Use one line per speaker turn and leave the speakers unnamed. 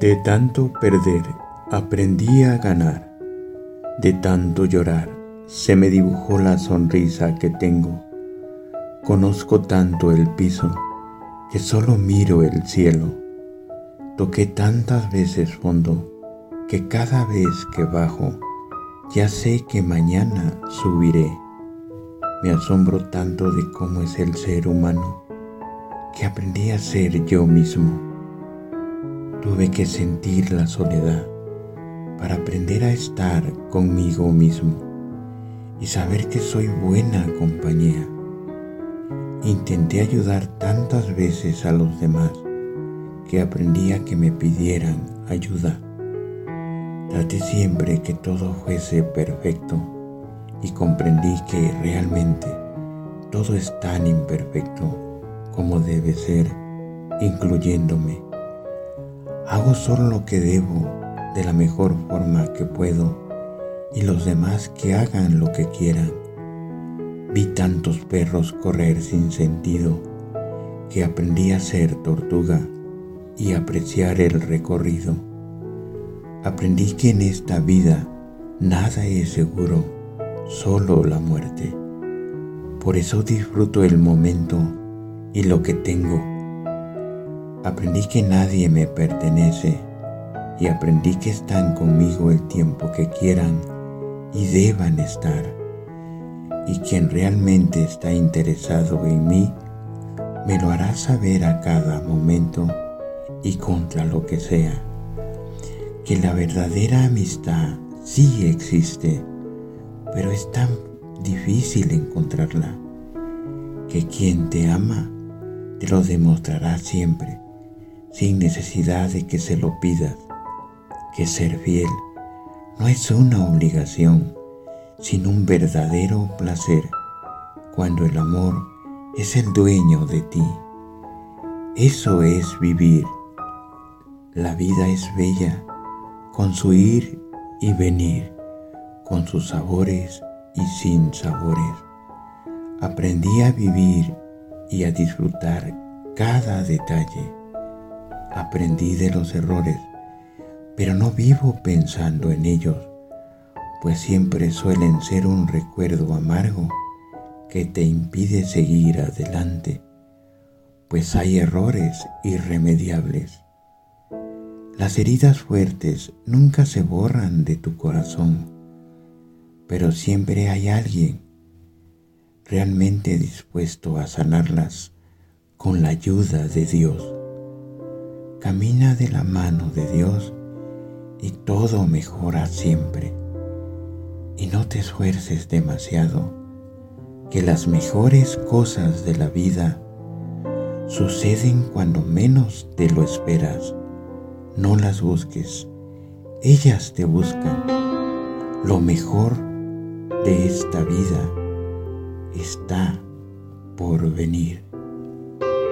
De tanto perder aprendí a ganar, de tanto llorar se me dibujó la sonrisa que tengo. Conozco tanto el piso que solo miro el cielo. Toqué tantas veces fondo que cada vez que bajo ya sé que mañana subiré. Me asombro tanto de cómo es el ser humano que aprendí a ser yo mismo Tuve que sentir la soledad para aprender a estar conmigo mismo y saber que soy buena compañía. Intenté ayudar tantas veces a los demás que aprendí a que me pidieran ayuda. Traté siempre que todo fuese perfecto y comprendí que realmente todo es tan imperfecto como debe ser, incluyéndome. Hago solo lo que debo de la mejor forma que puedo y los demás que hagan lo que quieran. Vi tantos perros correr sin sentido que aprendí a ser tortuga y apreciar el recorrido. Aprendí que en esta vida nada es seguro, solo la muerte. Por eso disfruto el momento y lo que tengo Aprendí que nadie me pertenece y aprendí que están conmigo el tiempo que quieran y deban estar. Y quien realmente está interesado en mí, me lo hará saber a cada momento y contra lo que sea. Que la verdadera amistad sí existe, pero es tan difícil encontrarla. Que quien te ama te lo demostrará siempre sin necesidad de que se lo pidas, que ser fiel no es una obligación, sino un verdadero placer cuando el amor es el dueño de ti. Eso es vivir. La vida es bella con su ir y venir, con sus sabores y sin sabores. Aprendí a vivir y a disfrutar cada detalle aprendí de los errores, pero no vivo pensando en ellos, pues siempre suelen ser un recuerdo amargo que te impide seguir adelante, pues hay errores irremediables. Las heridas fuertes nunca se borran de tu corazón, pero siempre hay alguien realmente dispuesto a sanarlas con la ayuda de Dios. Camina de la mano de Dios y todo mejora siempre. Y no te esfuerces demasiado, que las mejores cosas de la vida suceden cuando menos te lo esperas. No las busques, ellas te buscan. Lo mejor de esta vida está por venir.